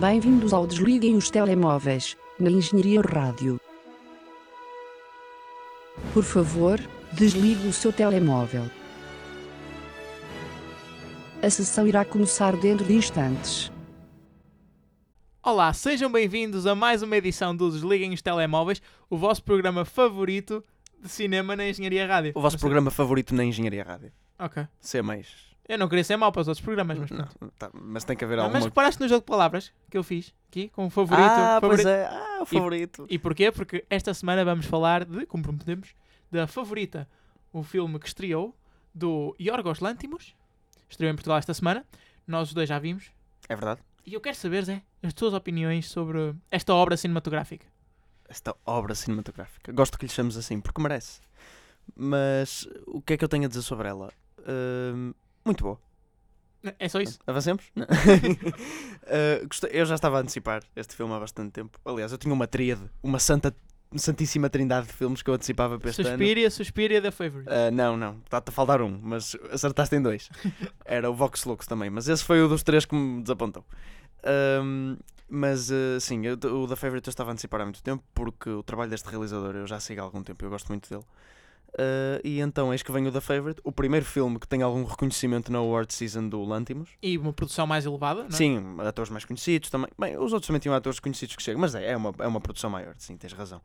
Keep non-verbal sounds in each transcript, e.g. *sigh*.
Bem-vindos ao Desliguem os Telemóveis, na Engenharia Rádio. Por favor, desligue o seu telemóvel. A sessão irá começar dentro de instantes. Olá, sejam bem-vindos a mais uma edição do Desliguem os Telemóveis, o vosso programa favorito de cinema na Engenharia Rádio. O vosso sei- programa favorito na Engenharia Rádio. Ok. Ser mais. Eu não queria ser mau para os outros programas, mas Não, pronto. *laughs* tá, mas tem que haver Não, alguma mas reparaste no jogo de palavras que eu fiz aqui, com o favorito. Ah, favorito. pois é. Ah, o favorito. E porquê? Porque esta semana vamos falar de, como prometemos, da Favorita, o filme que estreou do Yorgos Lantimos. Estreou em Portugal esta semana. Nós os dois já vimos. É verdade. E eu quero saber, Zé, as tuas opiniões sobre esta obra cinematográfica. Esta obra cinematográfica. Gosto que lhe chames assim, porque merece. Mas o que é que eu tenho a dizer sobre ela? Hum, muito boa. É só isso? Avancemos? Uh, *laughs* gostei- eu já estava a antecipar este filme há bastante tempo. Aliás, eu tinha uma tríade, uma santa, santíssima trindade de filmes que eu antecipava para este ano. Suspiria, Suspiria da Favorite. Uh, não, não, está-te a faltar um, mas acertaste em dois. *laughs* Era o Vox Lux também, mas esse foi o dos três que me desapontou. Um, mas uh, sim, eu- o da Favorite eu estava a antecipar há muito tempo porque o trabalho deste realizador eu já sigo há algum tempo, eu gosto muito dele. Uh, e então eis que vem o da Favorite, o primeiro filme que tem algum reconhecimento na Award Season do Lantimos. E uma produção mais elevada, não é? Sim, atores mais conhecidos também. Bem, os outros também tinham atores conhecidos que chegam, mas é, é, uma, é uma produção maior, sim, tens razão.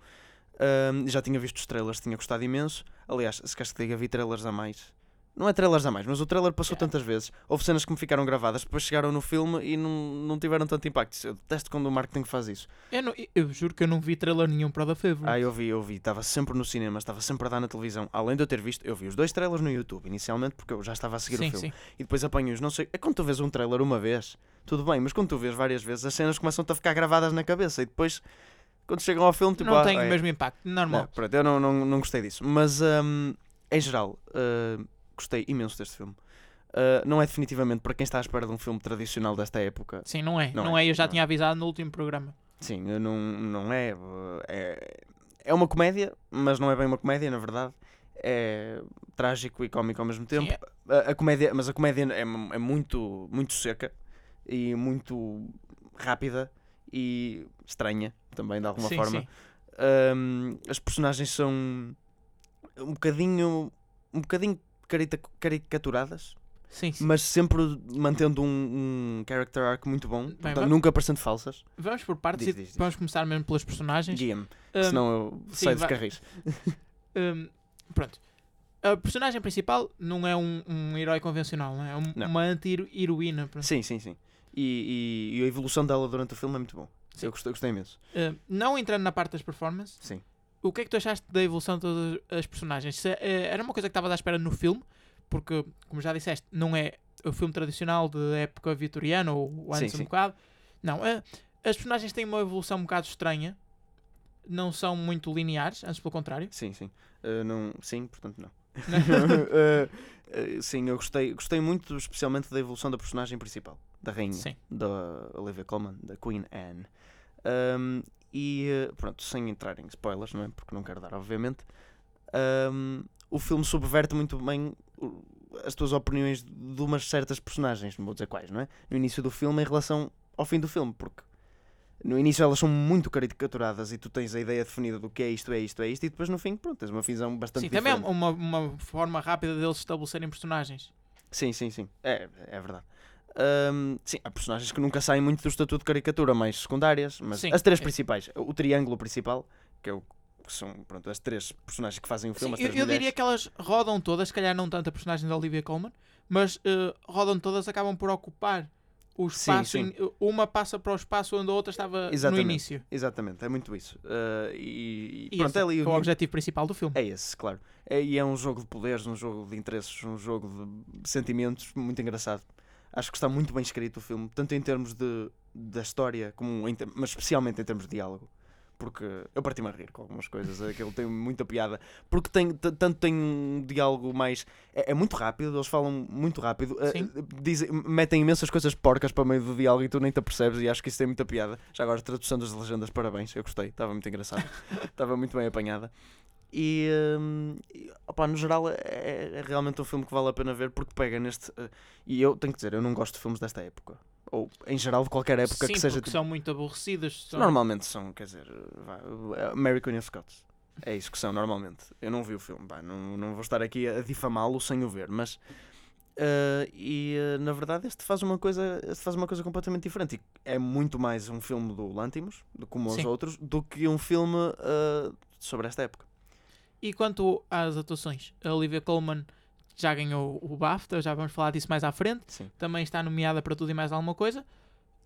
Ahm, já tinha visto os trailers, tinha gostado imenso. Aliás, se queres que diga, vi trailers a mais. Não é trailers a mais, mas o trailer passou Yeah. tantas vezes. Houve cenas que me ficaram gravadas, depois chegaram no filme e não, não tiveram tanto impacto. Eu detesto quando o marketing faz isso. Eu, não- eu juro que eu não vi trailer nenhum para o da Favorite. Ah, eu vi, eu vi. Estava sempre no cinema, estava sempre a dar na televisão. Além de eu ter visto, eu vi os dois trailers no YouTube, inicialmente, porque eu já estava a seguir sim, o filme. sim. E depois apanho-os, não sei. É quando tu vês um trailer uma vez, tudo bem, mas quando tu vês várias vezes, as cenas começam-te a ficar gravadas na cabeça e depois, quando chegam ao filme, tipo. não ah, tem é, o mesmo impacto, normal. Não, pronto, eu não, não, não gostei disso. Mas, hum, em geral, uh, gostei imenso deste filme. Uh, não é definitivamente para quem está à espera de um filme tradicional desta época. Sim, não é. Não Não, é, é. Eu já não é. tinha avisado no último programa. Sim, não, não é, é. É uma comédia, mas não é bem uma comédia, na verdade. É trágico e cómico ao mesmo tempo. Sim, é- A, a comédia, mas a comédia é, é muito, muito seca e muito rápida e estranha também, de alguma sim, forma. sim. Um, as personagens são um bocadinho um bocadinho caricaturadas, Sim, sim. mas sempre mantendo um, um character arc muito bom, portanto, vamos- nunca parecendo falsas. Vamos por partes Diz, e diz, diz. vamos começar mesmo pelas personagens. Guia-me, Um, senão eu sim, saio dos carris. *laughs* um, pronto. A personagem principal não é um, um herói convencional, não é? É um- Não. uma anti-heroína. Sim, sim, sim. E, e- e a evolução dela durante o filme é muito bom. Sim. Eu gostei, gostei imenso. Uh, não entrando na parte das performances, Sim. O que é que tu achaste da evolução de todas as personagens? Se, eh, era uma coisa que estavas à espera no filme, porque, como já disseste, não é o filme tradicional de época vitoriana ou Sim, antes um sim. bocado. Não, eh, as personagens têm uma evolução um bocado estranha, não são muito lineares, antes pelo contrário. Sim, sim. Uh, não, sim, portanto não. Uh, *laughs* uh, sim, eu gostei, gostei muito, especialmente da evolução da personagem principal, da rainha, Sim. da Olivia Colman, da Queen Anne. Um, e uh, pronto, sem entrar em spoilers, não é? Porque não quero dar, obviamente. um, o filme subverte muito bem as tuas opiniões de umas certas personagens, não vou dizer quais, não é? No início do filme em relação ao fim do filme, porque no início elas são muito caricaturadas e tu tens a ideia definida do que é isto, é isto, é isto, e depois no fim, pronto, tens uma visão bastante Sim, também é diferente. uma, uma forma rápida deles estabelecerem personagens. Sim, sim, sim. É, é verdade. Ahm, sim, há personagens que nunca saem muito do estatuto de caricatura, mais secundárias, mas Sim, as três é. principais, o triângulo principal, que, é o, que são pronto, as três personagens que fazem o filme, Sim, eu, eu diria que elas rodam todas, se calhar não tanto a personagem da Olivia Colman, mas eh, rodam todas, acabam por ocupar o Sim, espaço. sim. in- Uma passa para o espaço onde a outra estava Exatamente. no início. Exatamente, é muito isso. Ah, e, e E pronto, é ali é o o objetivo principal do filme. É esse, claro. É, e é um jogo de poderes, um jogo de interesses, um jogo de sentimentos muito engraçado. Acho que está muito bem escrito o filme, tanto em termos de, da história, como em, mas especialmente em termos de diálogo. Porque eu parti-me a rir com algumas coisas, aquilo tem muita piada. Porque tem, tanto tem um diálogo mais. É, é muito rápido, eles falam muito rápido. Sim. dizem, metem imensas coisas porcas para o meio do diálogo e tu nem te apercebes, e acho que isso tem muita piada. Já agora, tradução das legendas, parabéns, eu gostei, estava muito engraçado, *laughs* estava muito bem apanhada. E, hum, opá, no geral é, é realmente um filme que vale a pena ver porque pega neste. eh, e eu tenho que dizer, eu não gosto de filmes desta época. ou em geral de qualquer época Sim, que seja. porque tipo- são muito aborrecidas. São... Normalmente são, quer dizer, vá, Mary Queen of Scots. É isso que são, normalmente. Eu não vi o filme, não, não vou estar aqui a difamá-lo sem o ver, mas. eh, e eh, na verdade este faz uma coisa este faz uma coisa completamente diferente e é muito mais um filme do Lantimos como os Sim. outros do que um filme eh, sobre esta época E quanto às atuações, a Olivia Colman já ganhou o BAFTA, já vamos falar disso mais à frente. sim Também está nomeada para tudo e mais alguma coisa.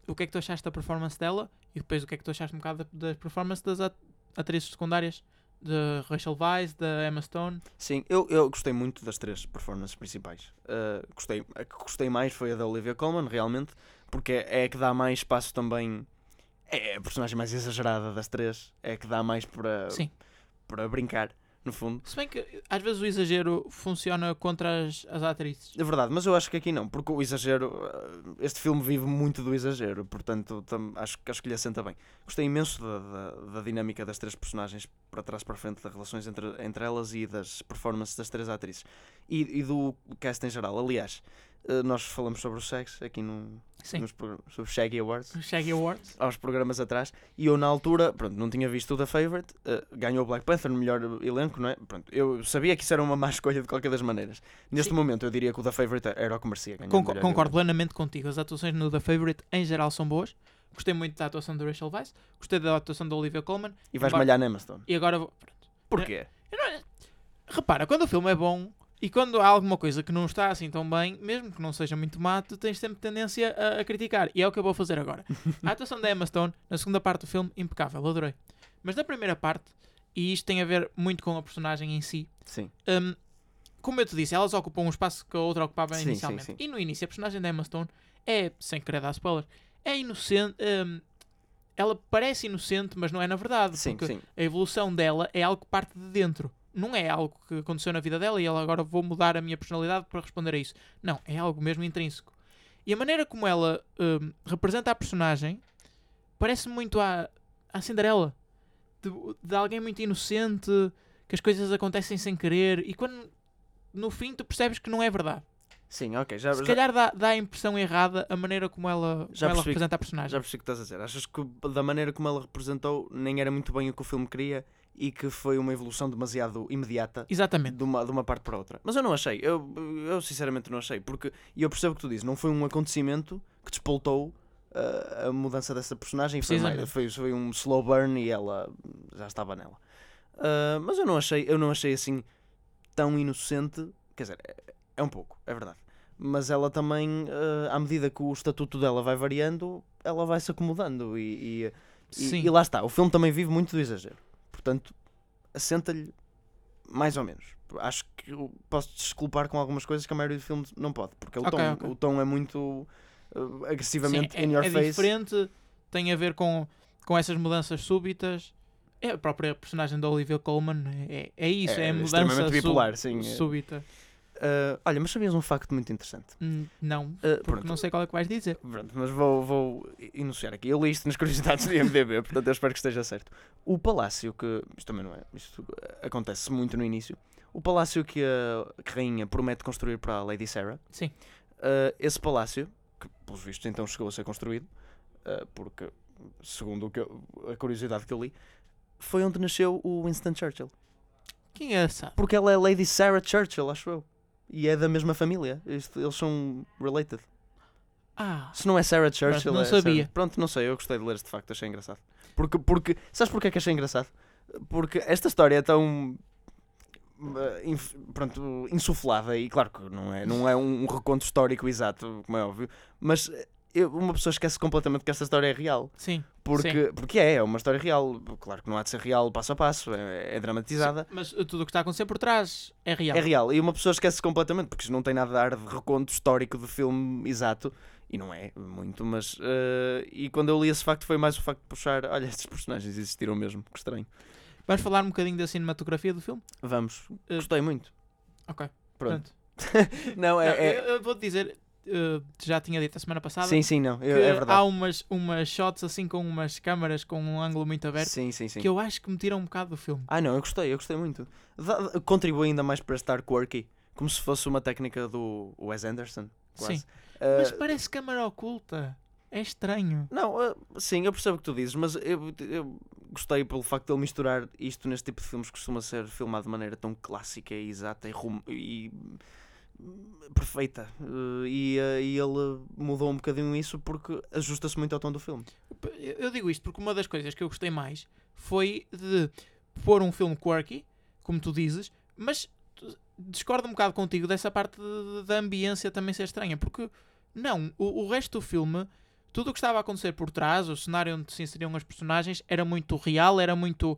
O que é que tu achaste da performance dela? E depois o que é que tu achaste um bocado da, da performance das at- atrizes secundárias? De Rachel Weisz, da Emma Stone. Sim, eu, eu gostei muito das três performances principais. Uh, gostei, a que gostei mais foi a da Olivia Colman, realmente, porque é, é a que dá mais espaço também. É a personagem mais exagerada das três, é a que dá mais para, Sim. para brincar, no fundo. Se bem que às vezes o exagero funciona contra as, as atrizes. É verdade, mas eu acho que aqui não, porque o exagero. uh, Este filme vive muito do exagero, portanto tam- acho, que- acho que lhe assenta bem. Gostei imenso da, da, da dinâmica das três personagens para trás para frente, das relações entre, entre elas e das performances das três atrizes. E, e do cast em geral. Aliás, uh, nós falamos sobre o sexo aqui no, Sim. nos sobre Shaggy Awards Shaggy Awards. aos programas atrás e eu na altura, pronto, não tinha visto o The Favorite, eh, ganhou o Black Panther no melhor elenco, não é? Pronto, eu sabia que isso era uma má *laughs* escolha de qualquer das maneiras. Neste Sim. momento eu diria que o The Favorite era o que merecia ganhar. concordo elenco. plenamente contigo. As atuações no The Favorite em geral são boas. Gostei muito da atuação de Rachel Weisz. Gostei da atuação da Olivia Colman. E vais malhar na Emma Stone. E agora vou. pronto. Porquê? Não- Repara, quando o filme é bom e quando há alguma coisa que não está assim tão bem, mesmo que não seja muito má, tu tens sempre tendência a, a criticar. E é o que eu vou fazer agora. *laughs* A atuação da Emma Stone, na segunda parte do filme, impecável, adorei. Mas na primeira parte, e isto tem a ver muito com a personagem em si, Sim. hum, como eu te disse, elas ocupam um espaço que a outra ocupava Sim, inicialmente. sim, sim. E no início, a personagem da Emma Stone é, sem querer dar spoiler, é inocente. hum, ela parece inocente, mas não é na verdade. Sim, porque sim. a evolução dela é algo que parte de dentro. Não é algo que aconteceu na vida dela e ela agora vou mudar a minha personalidade para responder a isso. Não, é algo mesmo intrínseco. E a maneira como ela hum, representa a personagem parece muito à, à Cinderela. De, de alguém muito inocente, que as coisas acontecem sem querer e quando no fim tu percebes que não é verdade. Sim, ok. Já, Se já, calhar dá, dá a impressão errada a maneira como ela, Já como ela percebi que- representa a personagem. já percebi o que estás a dizer. Achas que da maneira como ela representou nem era muito bem o que o filme queria e que foi uma evolução demasiado imediata Exatamente. de uma, de uma parte para outra. Mas eu não achei, eu, eu sinceramente não achei, porque, e eu percebo o que tu dizes, não foi um acontecimento que despoltou uh, a mudança dessa personagem, foi, foi, foi um slow burn e ela já estava nela. Uh, mas eu não achei, eu não achei assim tão inocente, quer dizer, é, é um pouco, é verdade. Mas ela também, uh, à medida que o estatuto dela vai variando, ela vai se acomodando e- e, e, e lá está, o filme também vive muito do exagero. Portanto, assenta-lhe mais ou menos. Acho que eu posso desculpar com algumas coisas que a maioria do filme não pode, porque o, tom, ok. o tom é muito uh, agressivamente Sim, é, in your é face. diferente, tem a ver com, com essas mudanças súbitas. É a própria personagem da Olivia Colman, é, é isso, é, É a mudança bipolar, sim, é. súbita. Uh, olha, mas sabias um facto muito interessante? Hum, Não, Uh, porque não sei qual é que vais dizer. pronto, mas vou, vou enunciar aqui. Eu li isto nas curiosidades do IMDB, *laughs* portanto eu espero que esteja certo. O palácio que. Isto também não é. Isto acontece muito no início. O palácio que a, que rainha promete construir para a Lady Sarah. Sim, Uh, esse palácio, que pelos vistos então chegou a ser construído, porque, segundo o que eu- a curiosidade que eu li, foi onde nasceu o Winston Churchill. que engraçado. Porque ela é Lady Sarah Churchill, acho eu. E é da mesma família. Eles são related. Ah, Se não é Sarah Churchill, não é sabia. Sarah- Pronto, não sei, eu gostei de ler este facto, achei engraçado. Porque, porque, sabes porquê que achei engraçado? Porque esta história é tão eh, pronto, insuflada e claro que não é, não é um reconto histórico exato, como é óbvio, mas eu- uma pessoa esquece completamente que esta história é real. sim. Porque, porque é, é uma história real. Claro que não há de ser real passo a passo, é, é dramatizada. Sim, Mas uh, tudo o que está a acontecer por trás é real. É real. E uma pessoa esquece completamente, porque isto não tem nada a dar de reconto histórico do filme exato. E não é muito, mas. eh, e quando eu li esse facto foi mais o facto de puxar. Olha, estes personagens existiram mesmo, que estranho. Vamos falar um bocadinho da cinematografia do filme? Vamos. Eh, Gostei muito. Ok, Pronto. pronto. *laughs* não, é. Não, é- eu, eu vou-te dizer, uh, já tinha dito a semana passada, Sim, sim, não. que eu- é há verdade. umas, umas shots assim com umas câmaras com um ângulo muito aberto Sim, sim, sim. que eu acho que me tiram um bocado do filme. Ah, não, eu gostei, eu gostei muito. Dá- Contribui ainda mais para estar quirky. Como se fosse uma técnica do Wes Anderson. Quase. Sim. Eh, Mas parece câmara oculta. É estranho. Não, ah, sim, eu percebo o que tu dizes, mas eu, eu gostei pelo facto de ele misturar isto neste tipo de filmes que costuma ser filmado de maneira tão clássica e exata e, e, perfeita. Uh, e, uh, e ele mudou um bocadinho isso porque ajusta-se muito ao tom do filme. Eu digo isto porque uma das coisas que eu gostei mais foi de pôr um filme quirky, como tu dizes, mas discordo um bocado contigo dessa parte de- da ambiência também ser estranha, porque não, o, o resto do filme, tudo o que estava a acontecer por trás, o cenário onde se inseriam as personagens, era muito real, era muito.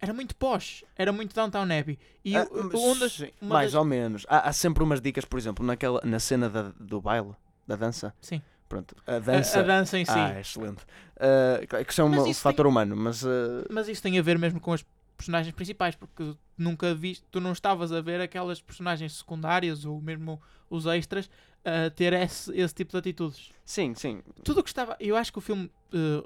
Era muito posh, era muito Downtown Abbey. E Ah, o- mas o- onde as- sim, uma mais das- ou menos. Há, há sempre umas dicas, por exemplo, naquela, na cena da, do baile, da dança. Sim. Pronto, a a, dança. a dança em si. Ah, é excelente. Uh, que é um fator humano, mas uh, Mas isso tem a ver mesmo com as personagens principais, porque nunca viste, tu não estavas a ver aquelas personagens secundárias ou mesmo os extras a ter esse, esse tipo de atitudes. sim, sim. Tudo o que estava. Eu acho que o filme eh,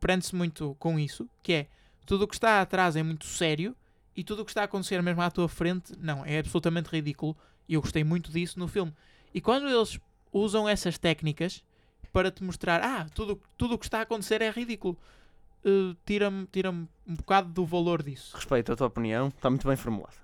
prende-se muito com isso, que é tudo o que está atrás é muito sério e tudo o que está a acontecer mesmo à tua frente, não, é absolutamente ridículo. E eu gostei muito disso no filme. E quando eles usam essas técnicas para te mostrar, ah, tudo tudo o que está a acontecer é ridículo, eh, tira-me tira um bocado do valor disso. Respeito a tua opinião, está muito bem formulada.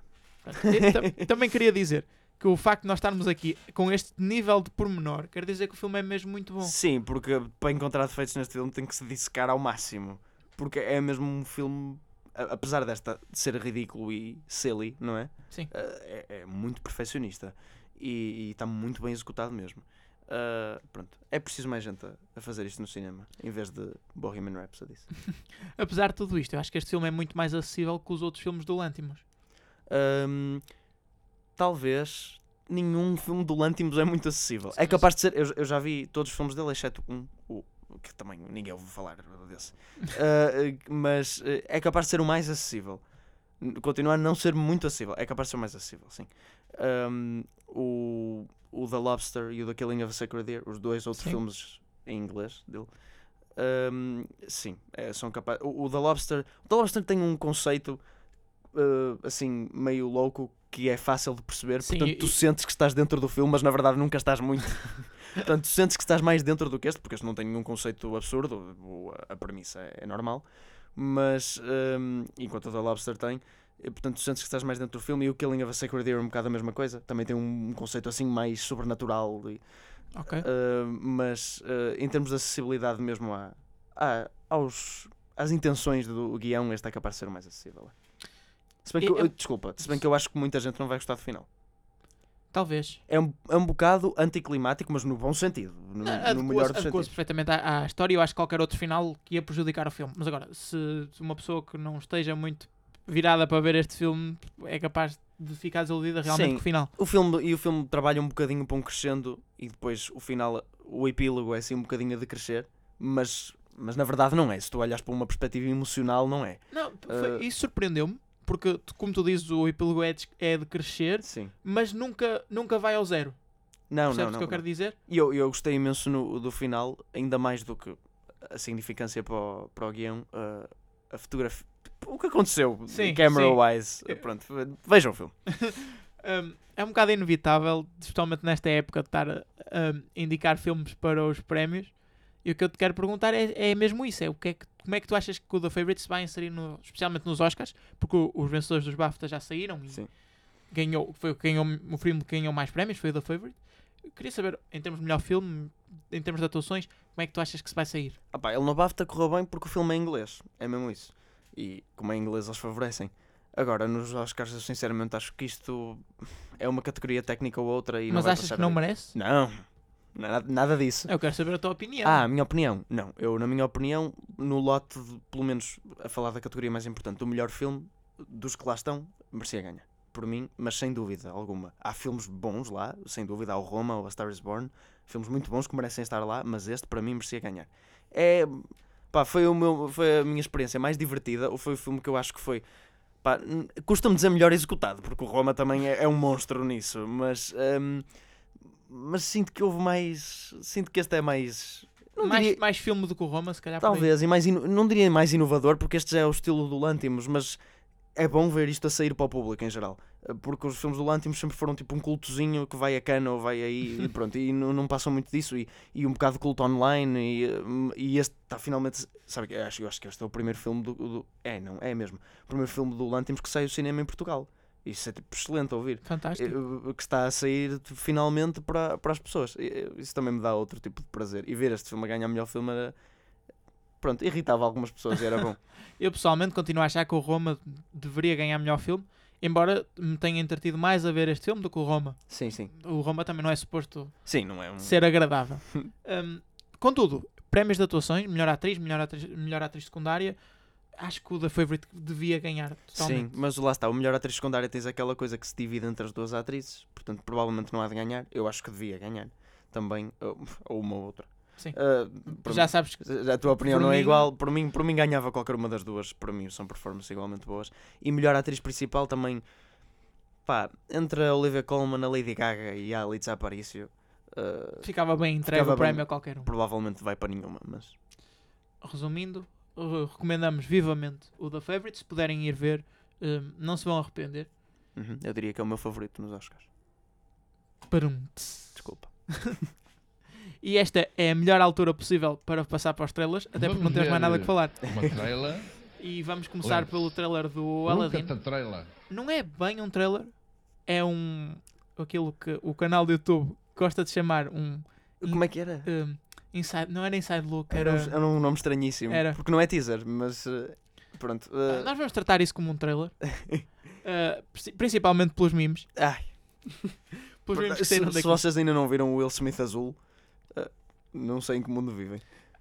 Também queria dizer que o facto de nós estarmos aqui com este nível de pormenor quer dizer que o filme é mesmo muito bom. Sim, porque para encontrar defeitos neste filme tem que se dissecar ao máximo. Porque é mesmo um filme, apesar desta de ser ridículo e silly, não é? Sim. Uh, É, é muito perfeccionista e está muito bem executado mesmo. Uh, pronto, é preciso mais gente a, a fazer isto no cinema em vez de Bohemian Rhapsody. *laughs* Apesar de tudo isto, eu acho que este filme é muito mais acessível que os outros filmes do Lantimos. Um, talvez nenhum filme do Lantimos é muito acessível. É capaz de ser. Eu, eu já vi todos os filmes dele, exceto um, o, que também ninguém ouve falar desse. Uh, *laughs* mas uh, é capaz de ser o mais acessível. N- Continua a não ser muito acessível. É capaz de ser o mais acessível, sim. Um, o, o The Lobster e o The Killing of a Sacred Deer, os dois outros Sim. filmes em inglês dele. um, sim, é, são capazes. O, o The Lobster. O The Lobster tem um conceito uh, assim, meio louco que é fácil de perceber. Sim, Portanto, tu sentes que estás dentro do filme, mas na verdade nunca estás muito. *laughs* Portanto, sentes que estás mais dentro do que este, porque este não tem nenhum conceito absurdo, a, premissa é, normal. Mas, um, enquanto o The Lobster tem, e, portanto, sentes que estás mais dentro do filme. E o Killing of a Sacred Deer é um bocado a mesma coisa. Também tem um, conceito assim mais sobrenatural. e- Ok. Uh, mas uh, em termos de acessibilidade mesmo à, à- aos, às intenções do guião, este é capaz de ser o mais acessível. Se bem que, eu- desculpa, se bem que eu acho que muita gente não vai gostar do final. Talvez. É um, é um bocado anticlimático, mas no bom sentido. No, no Adequou-se melhor dos adequou-se sentidos. perfeitamente à, à história e eu acho que qualquer outro final que ia prejudicar o filme. Mas agora, se se uma pessoa que não esteja muito virada para ver este filme é capaz de ficar desiludida realmente Sim. com o final. O filme, e o filme trabalha um bocadinho para um crescendo e depois o final, o epílogo é assim um bocadinho a decrescer, mas, mas na verdade não é. Se tu olhas para uma perspectiva emocional, não é. Não, foi- Uh, isso surpreendeu-me, porque, como tu dizes, o epílogo é de, é de crescer, Sim. mas nunca, nunca vai ao zero. Não, Percebes não, o não. que eu quero dizer? E eu, eu gostei imenso no, do final, ainda mais do que a significância para o, para o guião, uh, a fotografia. O que aconteceu, Sim, camera-wise. sim. Pronto, vejam o filme. *laughs* Um, é um bocado inevitável, especialmente nesta época, de estar a a indicar filmes para os prémios. E o que eu te quero perguntar é, é mesmo isso: é o que é que, como é que tu achas que o The Favourite se vai inserir, no, especialmente nos Oscars? Porque o- os vencedores dos BAFTA já saíram e Sim. ganhou, foi ganhou, o filme que ganhou mais prémios, foi o The Favourite. Eu queria saber, em termos de melhor filme, em termos de atuações, como é que tu achas que se vai sair? Ah pá, ele no BAFTA correu bem porque o filme é inglês. É mesmo isso. E como é em inglês, eles favorecem. Agora, nos Oscars, eu sinceramente acho que isto é uma categoria técnica ou outra. E não Mas vai achas que não merece? Não, nada, nada disso. Eu quero saber a tua opinião. Ah, a minha opinião. Não, eu, na minha opinião, no lote, de, pelo menos a falar da categoria mais importante, do melhor filme, dos que lá estão, merecia ganhar. Por mim, mas sem dúvida alguma. Há filmes bons lá, sem dúvida. Há o Roma ou a Star is Born. Filmes muito bons que merecem estar lá, mas este, para mim, merecia ganhar. É. Pá, foi, o meu, foi a minha experiência mais divertida. Ou foi o filme que eu acho que foi. Custa-me dizer melhor executado, porque o Roma também é, é um monstro nisso, mas. hum, mas sinto que houve mais. Sinto que este é mais. Mais, diria- mais filme do que o Roma, se calhar. Talvez, e mais não diria mais inovador, porque este já é o estilo do Lantimos, mas é bom ver isto a sair para o público em geral. porque os filmes do Lantimos sempre foram tipo um cultozinho que vai a cana ou vai aí e pronto, e não, não passam muito disso e, e um bocado de culto online e, e este está finalmente, sabe, eu acho, eu acho que este é o primeiro filme do, do- é, não, é mesmo, o primeiro filme do Lantimos que sai do cinema em Portugal, isso é tipo excelente a ouvir Fantástico. que está a sair finalmente para, para as pessoas. Isso também me dá outro tipo de prazer. E ver este filme a ganhar melhor filme era. Pronto, irritava algumas pessoas e era bom. *laughs* Eu pessoalmente continuo a achar que o Roma deveria ganhar melhor filme, embora me tenha entretido mais a ver este filme do que o Roma. sim, sim. O Roma também não é suposto Sim, não é um. ser agradável. *laughs* Um, contudo, prémios de atuações, melhor atriz, melhor atriz, melhor atriz secundária, acho que o The Favorite devia ganhar Sim, totalmente. mas lá está. O melhor atriz secundária tens aquela coisa que se divide entre as duas atrizes, portanto, provavelmente não há de ganhar. Eu acho que devia ganhar também, ou, uma ou outra. Sim. Por Já mim- sabes que a tua opinião por não é mim- igual. Por mim, por mim ganhava qualquer uma das duas. Para mim são performances igualmente boas. E melhor atriz principal também. Pá, entre a Olivia Colman, a Lady Gaga e a Alice Aparicio. ah, ficava bem entregue o prémio a qualquer um. provavelmente vai para nenhuma, mas Resumindo, uh, recomendamos vivamente o The Favorite. Se puderem ir ver, um, não se vão arrepender. uhum, eu diria que é o meu favorito nos Oscars. Parum. Desculpa. *laughs* E esta é a melhor altura possível para passar para os trailers, até porque Vamos não temos mais nada que falar. Uma trailer. *laughs* E vamos começar pelo trailer do Aladdin. trailer. Não é bem um trailer, é um. aquilo que o canal do YouTube gosta de chamar um. Como é que era? um, inside, não era Inside Look, Era, era. um- era um nome estranhíssimo. Era. Porque não é teaser, mas eh, pronto. Eh, Nós vamos tratar isso como um trailer. *laughs* Princi- principalmente pelos memes. ai, *laughs* Pelos memes que se, se vocês ainda não viram o Will Smith azul, eh, não sei em que mundo vivem.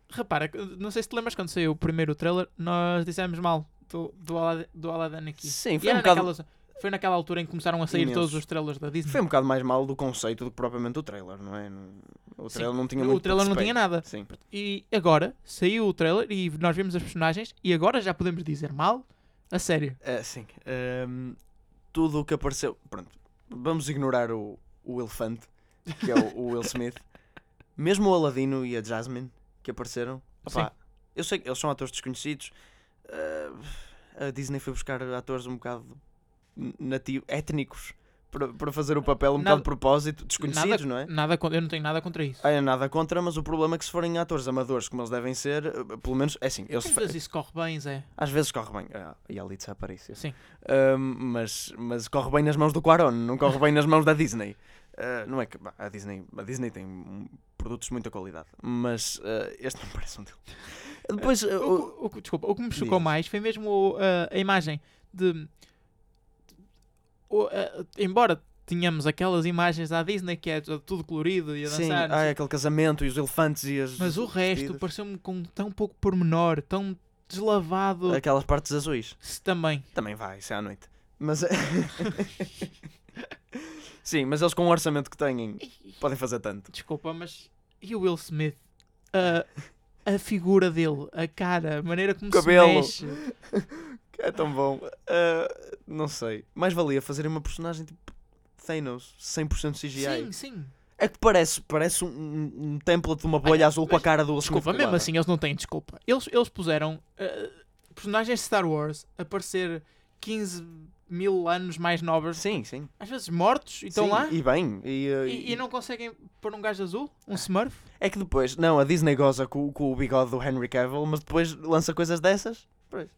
Repara, não sei se te lembras quando saiu o primeiro trailer, nós dissemos mal do, do, Aladdin, do Aladdin aqui. Sim, foi um, bocado, naquela, foi naquela altura em que começaram a sair Imenso. todos os trailers da Disney. foi um bocado mais mal do conceito do que propriamente o trailer, não é? O Sim, trailer não tinha o muito trailer não tinha nada. Sim. E agora saiu o trailer e nós vimos as personagens e agora já podemos dizer mal a sério. Eh, sim. Ehm, tudo o que apareceu. Pronto. Vamos ignorar o, o elefante, que é o, o Will Smith. *laughs* Mesmo o Aladino e a Jasmine que apareceram. opá, eu sei que eles são atores desconhecidos. eh, a Disney foi buscar atores um bocado nativos, étnicos, para, para fazer o papel um Nada- bocado de propósito, desconhecidos, não é? Nada, eu não tenho nada contra isso. Ah, é nada contra, mas o problema é que se forem atores amadores como eles devem ser, eh, pelo menos é assim, eles Às vezes isso corre bem, Zé. às vezes corre bem. Ah, e ali desaparece. Sim. Mas, mas corre bem nas mãos do Quaron, não corre bem nas mãos da Disney. Ah, não é que bah, a Disney, a Disney tem produtos de muita qualidade, mas ah, este não parece um dele. Depois, ah, O, o- desculpa, o que me chocou mais foi mesmo a imagem de. O- a- embora tínhamos aquelas imagens da Disney que é tudo colorido e a sim, dançar, ah, sei- aquele casamento e os elefantes e as. mas o resto pareceu-me com tão pouco pormenor, tão deslavado. Aquelas partes azuis. Se também. Também vai, isso é à noite. Mas. *laughs* sim, mas eles com o orçamento que têm podem fazer tanto. Desculpa, mas. E o Will Smith? A, a figura dele, a cara, a maneira como Cabelo. se mexe. *laughs* É tão bom. Ah, não sei. Mais valia fazer uma personagem tipo Thanos, 100% CGI. Sim, sim. É que parece, parece um, um, template de uma bolha azul com a cara do Desculpa, mesmo assim eles não têm desculpa. Eles, eles puseram eh, personagens de Star Wars a parecer 15 mil anos mais novos, Sim, sim. às vezes mortos, e estão lá E bem. E, uh, e, e não conseguem pôr um gajo azul, um Smurf. É que depois, não, a Disney goza com, com o bigode do Henry Cavill, mas depois lança coisas dessas. Pois.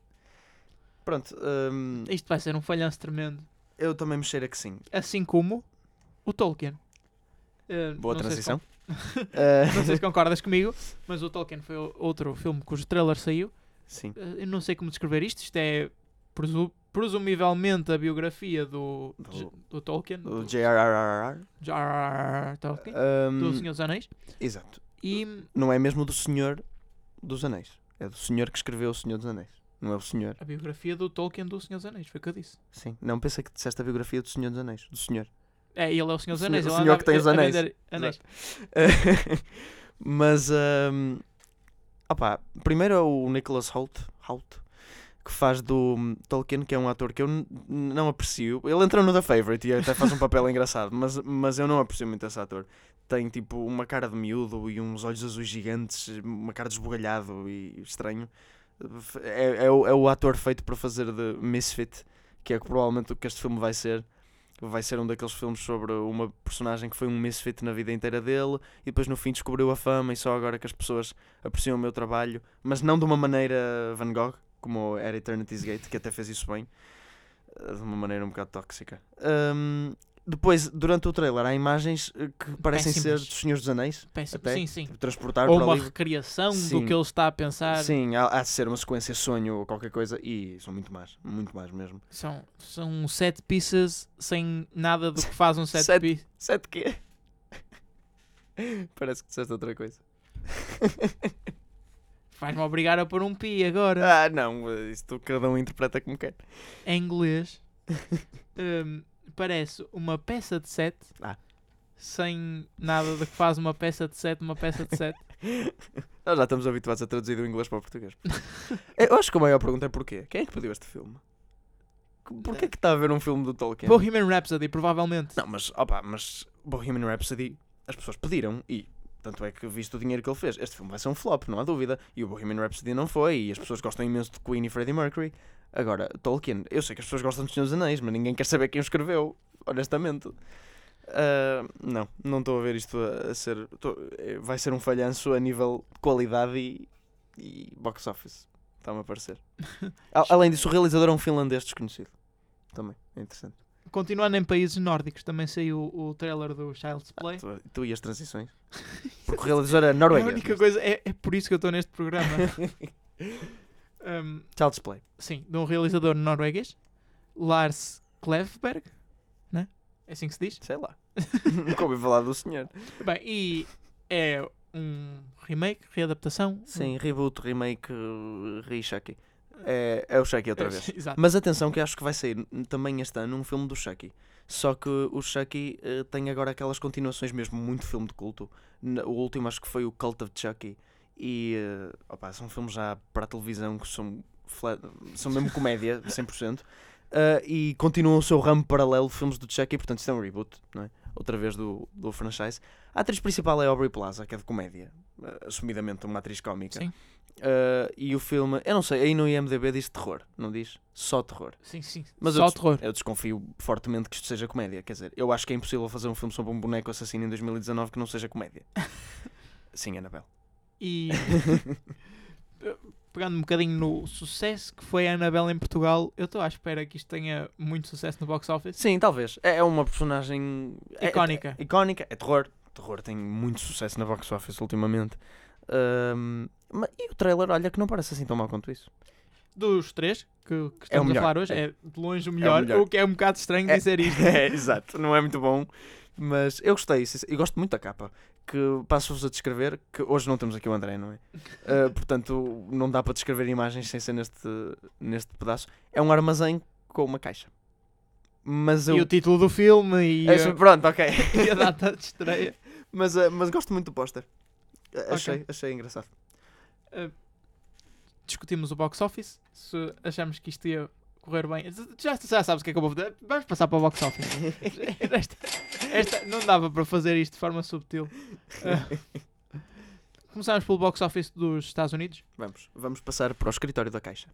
Pronto, hum, Isto vai ser um falhanço tremendo. eu também me cheiro a que sim. Assim como o Tolkien. Eh, Boa não sei se transição. con- Uh, *laughs* não sei se concordas comigo, mas o Tolkien foi outro filme cujo trailer saiu. sim. Eh, eu não sei como descrever isto. Isto é presu- presumivelmente a biografia do, Do- J- do Tolkien, do J.R.R.R. J.R.R. Tolkien, Hum, do Senhor dos Anéis. Exato. E Não é mesmo do Senhor dos Anéis. É do Senhor que escreveu o Senhor dos Anéis. Não é o Senhor. a biografia do Tolkien do Senhor dos Anéis, foi o que eu disse. Sim. Não, pensei que disseste a biografia do Senhor dos Anéis. Do Senhor. É, ele é o Senhor dos O Anéis. senhor- o senhor anda que tem os anéis. anéis. *laughs* Mas, hum, opá, primeiro é o Nicholas Hoult, Hoult que faz do hum, Tolkien, que é um ator que eu não aprecio. Ele entra no The Favourite e até faz um papel *laughs* engraçado, mas, mas eu não aprecio muito esse ator. Tem tipo uma cara de miúdo e uns olhos azuis gigantes, uma cara de esbugalhado e estranho. É, é, o, é o ator feito para fazer de Misfit, que é provavelmente o que este filme vai ser. vai ser um daqueles filmes sobre uma personagem que foi um misfit na vida inteira dele e depois no fim descobriu a fama e só agora que as pessoas apreciam o meu trabalho, mas não de uma maneira Van Gogh, como era Eternity's Gate, que até fez isso bem, de uma maneira um bocado tóxica. Ahm, depois, durante o trailer, há imagens eh, que parecem ser Péssimas. dos Senhores dos Anéis. Até? Sim, sim. tipo, transportar Ou uma ali. recriação Sim. do que ele está a pensar. Sim, há, há de ser uma sequência sonho ou qualquer coisa e são muito más, muito más mesmo. São, são set pieces sem nada do que faz um *laughs* set, Set- piece. Sete quê? *laughs* Parece que disseste outra coisa. *laughs* Vais-me obrigar a pôr um pi agora. Ah, não, isso cada um interpreta como quer. Em inglês, hum, parece uma peça de set Ah. sem nada do que faz uma peça de set, uma peça de set. *laughs* Nós já estamos habituados a traduzir do inglês para o português. *laughs* Eu acho que a maior pergunta é porquê? Quem é que pediu este filme? Porquê que está a ver um filme do Tolkien? Bohemian Rhapsody, provavelmente. Não, mas, opa, mas Bohemian Rhapsody, as pessoas pediram e tanto é que visto o dinheiro que ele fez, este filme vai ser um flop, não há dúvida. E o Bohemian Rhapsody não foi, e as pessoas gostam imenso de Queen e Freddie Mercury. Agora, Tolkien, eu sei que as pessoas gostam dos Senhor dos Anéis, mas ninguém quer saber quem o escreveu, honestamente. Ah, não, não estou a ver isto a, a ser. tô- eh, vai ser um falhanço a nível de qualidade e, e box office. Está-me a parecer. *laughs* Além disso, o realizador é um finlandês desconhecido. Também, é interessante. Continuando em países nórdicos, também saiu o trailer do Child's Play. Tu, tu e as transições. *laughs* Porque o realizador é É a norueguês. única coisa, é, é por isso que eu estou neste programa. Hum, *laughs* Child's Play. sim, de um realizador norueguês, Lars Klevberg, né? É assim que se diz? Sei lá. *laughs* Nunca ouvi falar do senhor. Bem, e é um remake, readaptação. Sim, reboot, remake, uh, re-Chucky. É, é o Chucky outra É, vez. *laughs* Exato. Mas atenção que acho que vai sair também este ano um filme do Chucky. Só que o Chucky eh, tem agora aquelas continuações mesmo muito filme de culto. O último acho que foi o Cult of Chucky. E eh, opa, são filmes já para a televisão que são, fla- são mesmo comédia, *laughs* 100%. eh, e continuam o seu ramo paralelo de filmes do Chucky, portanto isto é um reboot, não é? outra vez do, do franchise. A atriz principal é Aubrey Plaza, que é de comédia, assumidamente uma atriz cómica. Sim. Uh, e o filme, eu não sei, aí no IMDB diz terror, não diz? Só terror. Sim, sim. Mas Só eu, terror. eu desconfio fortemente que isto seja comédia. Quer dizer, eu acho que é impossível fazer um filme sobre um boneco assassino em 2019 que não seja comédia. *laughs* Sim, Anabel. E *laughs* pegando um bocadinho no sucesso que foi a Annabelle em Portugal, eu estou à espera que isto tenha muito sucesso no box office. Sim, talvez. É é uma personagem é- Icónica. é- icónica, é terror. Terror tem muito sucesso na box office ultimamente. Um, e o trailer, olha, que não parece assim tão mal quanto isso. Dos três que, que É o estamos a melhor, falar hoje, é. é de longe o melhor, melhor. o que é um bocado estranho É- dizer isto. *laughs* É, exato, não é muito bom. Mas eu gostei, e gosto muito da capa. Que passo-vos a descrever, que hoje não temos aqui o André, não é? Uh, *laughs* portanto, não dá para descrever imagens sem ser neste, neste pedaço. É um armazém com uma caixa. Mas eu. E o título do filme e, É, a- pronto, ok. *laughs* e a data de estreia. mas, uh, mas gosto muito do póster. Uh, Achei, achei engraçado. Discutimos o box office, se achamos que isto ia correr bem. Já, já sabes o que é que eu vou fazer. Vamos passar para o box office. *laughs* Esta, esta- não dava para fazer isto de forma subtil. Ah, começamos pelo box office dos Estados Unidos. Vamos, vamos passar para o escritório da caixa.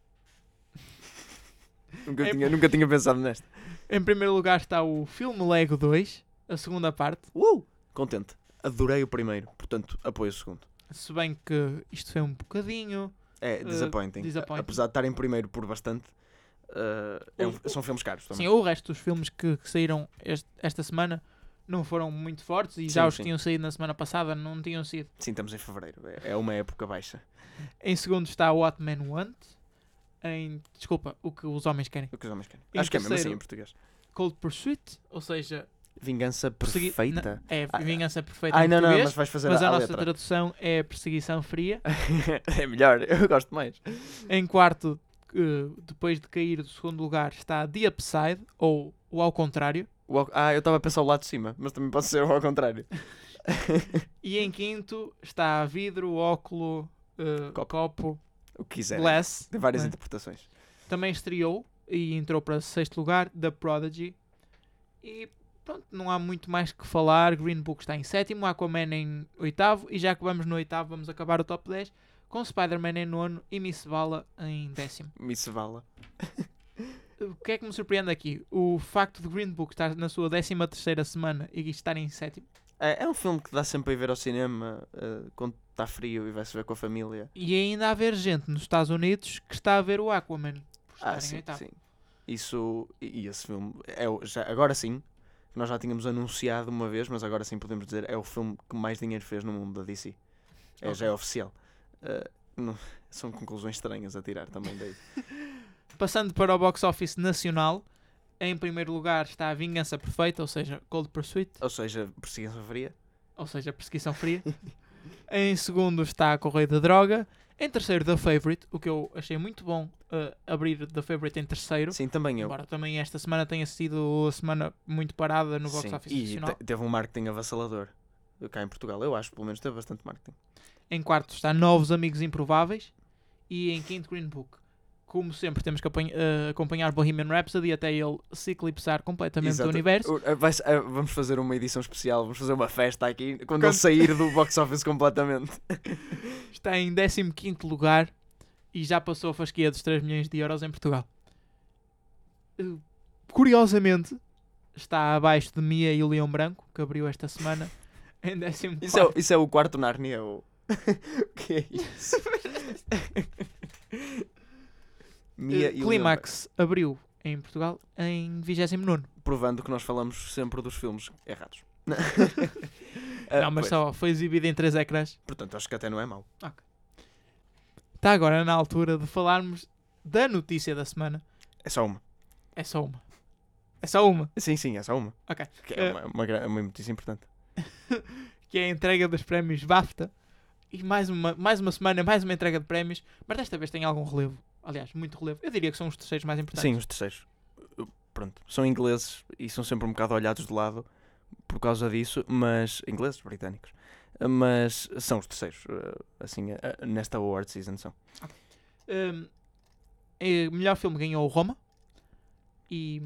*laughs* nunca, É- tinha, nunca tinha pensado nesta. Em primeiro lugar está o filme Lego 2, a segunda parte. Uh! Contente. Adorei o primeiro, portanto, apoio o segundo. Se bem que isto foi um bocadinho. É disappointing. disappointing. Apesar de estar em primeiro por bastante, uh, é um- são filmes caros também. Sim, o resto dos filmes que, que saíram este- esta semana não foram muito fortes e já Sim, os que sim. tinham saído na semana passada não tinham sido. Sim, estamos em fevereiro. É, é uma época baixa. Em segundo está What Men Want. Em, desculpa, o que os homens querem. O que os homens querem. Em Acho que é mesmo assim terceiro- em português. Cold Pursuit, ou seja, Vingança persegui- perfeita. Não, é Ah, vingança perfeita Ai, não, não, mas vais fazer mas a, a a nossa letra. tradução é perseguição fria. *laughs* é melhor, eu gosto mais. em quarto, eh, depois de cair do segundo lugar, está The Upside, ou o ao contrário. O ah, eu estava a pensar o lado de cima, mas também pode ser ao contrário. *laughs* E em quinto está vidro, óculo, eh, Copo. copo, o que quiser. glass. Tem várias né? interpretações. Também estreou e entrou para sexto lugar, The Prodigy. E pronto, não há muito mais que falar. Green Book está em sétimo, Aquaman em oitavo. E já que vamos no oitavo, vamos acabar o top 10 com Spider-Man em nono e Miss Vala em décimo. *laughs* Miss Vala. O que é que me surpreende aqui? O facto de Green Book estar na sua 13 terceira semana e estar em sétimo. É, é um filme que dá sempre para ir ver ao cinema eh, quando está frio e vai-se ver com a família. E ainda haver gente nos Estados Unidos que está a ver o Aquaman. Ah, sim, sim. Isso, e esse filme, é, já, agora sim, nós já tínhamos anunciado uma vez, mas agora sim podemos dizer, é o filme que mais dinheiro fez no mundo da DC. É, Já é oficial. Eh, não- *laughs* são conclusões estranhas a tirar também daí. *laughs* Passando para o box office nacional, em primeiro lugar está a Vingança Perfeita, ou seja, Cold Pursuit, Ou seja, perseguição fria. ou seja, Perseguição Fria. *laughs* em segundo está a Correio da Droga. Em terceiro, The Favorite, o que eu achei muito bom uh, abrir The Favorite em terceiro. Sim, também eu. Embora também esta semana tenha sido a semana muito parada no box Sim, office e teve um marketing avassalador cá em Portugal. Eu acho, pelo menos, teve bastante marketing. Em quarto está Novos Amigos Improváveis. E em quinto, Green Book. Como sempre, temos que eh, acompanhar Bohemian Rhapsody até ele se eclipsar completamente Exato. do universo. Eh, vai eh, vamos fazer uma edição especial, vamos fazer uma festa aqui quando, Quando- ele sair do box office completamente. *laughs* Está em 15 lugar e já passou a fasquia dos 3 milhões de euros em Portugal. Uh, Curiosamente, está abaixo de Mia e o Leão Branco, que abriu esta semana, *laughs* em 14. Isso é, o- isso é o quarto Narnia. O... *laughs* o que é isso? *laughs* Mia e o Clímax abriu em Portugal em 29. Leão, provando que nós falamos sempre dos filmes errados. Não, mas só foi exibido em 3 ecrãs. Portanto, acho que até não é mau. Está agora na altura de falarmos da notícia da semana. É só uma. É só uma. É só uma. Sim, sim, é só uma. Ok. Que é uma, uma, uma notícia importante. *laughs* que é a entrega dos prémios BAFTA. E mais uma, mais uma semana, mais uma entrega de prémios, mas desta vez tem algum relevo. Aliás, muito relevo. Eu diria que são os terceiros mais importantes. Sim, os terceiros. Pronto, são ingleses e são sempre um bocado olhados de lado por causa disso, mas. ingleses, britânicos. Mas são os terceiros, uh, assim, uh, nesta award season são. Um, é, melhor filme ganhou o Roma. E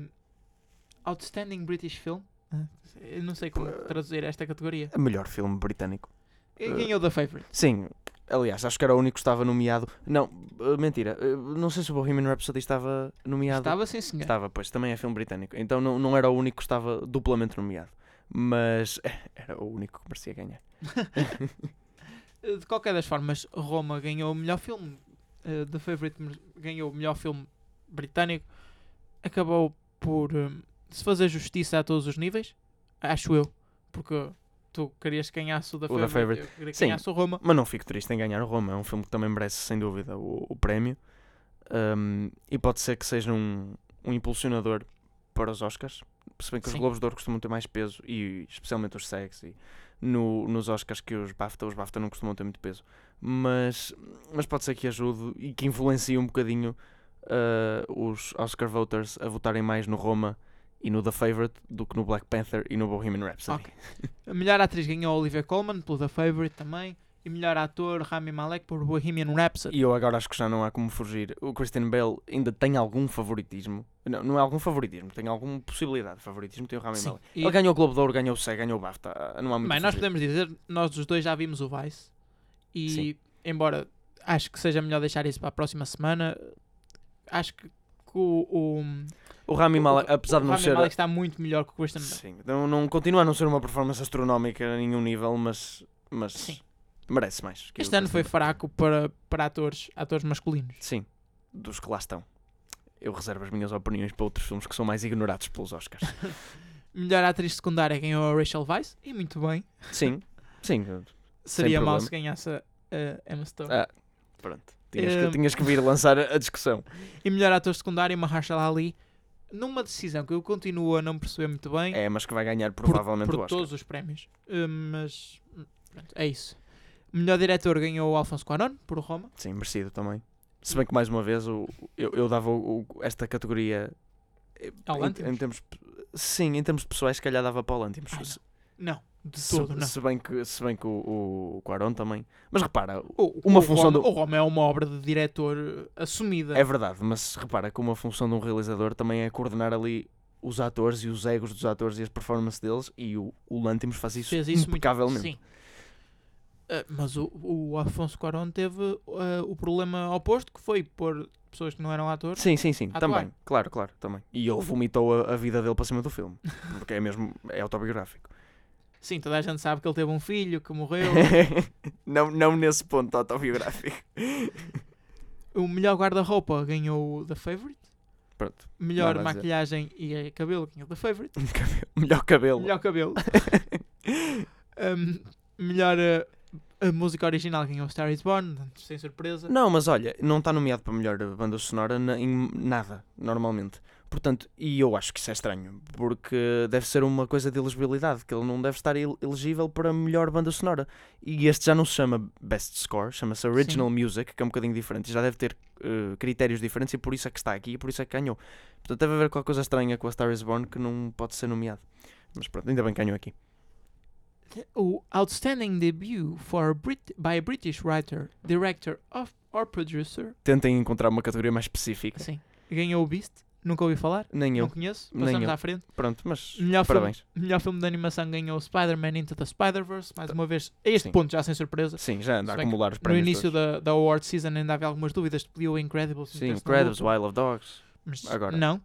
Outstanding British Film. Ah, Eu não sei como traduzir esta categoria. O melhor filme britânico. Ganhou The Favorite. Sim, aliás, acho que era o único que estava nomeado. Não, mentira, não sei se o Bohemian Rhapsody estava nomeado. Estava sim, senhor. Estava, pois, também é filme britânico. Então não, não era o único que estava duplamente nomeado. Mas era o único que merecia ganhar. *laughs* De qualquer das formas, Roma ganhou o melhor filme. Uh, The Favorite ganhou o melhor filme britânico. Acabou por um, se fazer justiça a todos os níveis. Acho eu. Porque tu querias que ganhasse o The O The Favorite. Eu queria que Sim. ganhasse o Roma. Mas não fico triste em ganhar o Roma. É um filme que também merece, sem dúvida, o, o prémio. Um, e pode ser que seja um, um impulsionador para os Oscars. Se bem que Sim. os Globos de Ouro costumam ter mais peso, e especialmente os e no, nos Oscars que os BAFTA, os BAFTA não costumam ter muito peso. Mas, mas pode ser que ajude e que influencie um bocadinho uh, os Oscar voters a votarem mais no Roma e no The Favourite do que no Black Panther e no Bohemian Rhapsody. Ok. A melhor atriz ganhou a Olivia Colman pelo The Favourite também. E melhor ator Rami Malek por Bohemian Rhapsody. E eu agora acho que já não há como fugir. O Christian Bale ainda tem algum favoritismo. Não, não é algum favoritismo, tem alguma possibilidade de favoritismo. Tem o Rami Sim. Malek. E- Ele ganhou o Globo de Ouro, ganhou o SEG, ganhou o BAFTA. Ah, Não há muito Bem, a nós podemos dizer, nós os dois já vimos o Vice. E Sim. embora acho que seja melhor deixar isso para a próxima semana, acho que, o, o, O Rami Malek, apesar o de não Rami ser... Malek está muito melhor que o Christian Bale. Sim, não, não continua a não ser uma performance astronómica a nenhum nível, mas, mas Sim. Merece mais. Este ano foi fraco para, para atores, atores masculinos. Sim, dos que lá estão. Eu reservo as minhas opiniões para outros filmes que são mais ignorados pelos Oscars. *laughs* Melhor atriz secundária ganhou a Rachel Weisz, e muito bem. sim, *laughs* sim, Seria mau problema. se ganhasse a a Emma Stone. Ah, pronto. Tinhas, que, tinhas que vir lançar a, discussão. *laughs* E melhor ator secundário, Mahershala Ali, numa decisão que eu continuo a não perceber muito bem. É, mas que vai ganhar por, provavelmente por o Oscar. todos os prémios. Uh, mas hum, pronto, é isso. Melhor diretor ganhou o Alfonso Cuarón por Roma. Sim, merecido também. Se bem que mais uma vez o, eu, eu dava o- o- esta categoria eh, Ao em, em termos sim, em termos pessoais, se calhar dava para o Lantimos. Ah, não. Não, de se- todo, não. se bem que, se bem que o, o Quaron também. Mas repara, O- uma o função Roma, do- O Roma é uma obra de diretor uh, assumida. é verdade, mas repara que uma função de um realizador também é coordenar ali os atores e os egos dos atores e as performances deles e o, o Lantimos faz isso, isso muito impecavelmente. Sim. Ah, mas o, o Afonso Cuarón teve ah, o problema oposto, que foi pôr pessoas que não eram atores. Sim, sim, sim, Atuar. também. Claro, claro, também. E ele vomitou a, a vida dele para cima do filme. Porque é mesmo, é autobiográfico. Sim, toda a gente sabe que ele teve um filho que morreu. *laughs* não, não nesse ponto autobiográfico. o melhor guarda-roupa ganhou o The Favorite. Pronto. Melhor dizer. maquilhagem e cabelo ganhou o The Favorite. *laughs* Melhor cabelo. Melhor cabelo. *laughs* Um, melhor eh, a música original ganhou Star is Born, sem surpresa. Não, mas olha, não está nomeado para melhor banda sonora na- em nada, normalmente. Portanto, e eu acho que isso é estranho, porque deve ser uma coisa de elegibilidade, que ele não deve estar el- elegível para melhor banda sonora. E este já não se chama Best Score, chama-se Original Music, que é um bocadinho diferente, e já deve ter eh, critérios diferentes, e por isso é que está aqui, e por isso é que ganhou. Portanto, deve haver qualquer coisa estranha com a Star is Born que não pode ser nomeado. Mas pronto, ainda bem que ganhou aqui. O Outstanding Debut for a Brit by a British Writer, Director of, or Producer. Tentem encontrar uma categoria mais específica. Sim. Ganhou o Beast. Nunca ouvi falar. Nem eu. Não conheço. Nem Passamos eu. à frente. Pronto, mas Melhor parabéns. Melhor filme de animação ganhou Spider-Man Into the Spider-Verse. Mais uma vez, a este Sim. ponto já sem surpresa. Sim, já anda a acumular os No prémios. início todos. da, da award season ainda havia algumas dúvidas. Pediu o Incredibles. Sim, meter-se na Credibles, luta, Wild of Dogs. mas agora. Não.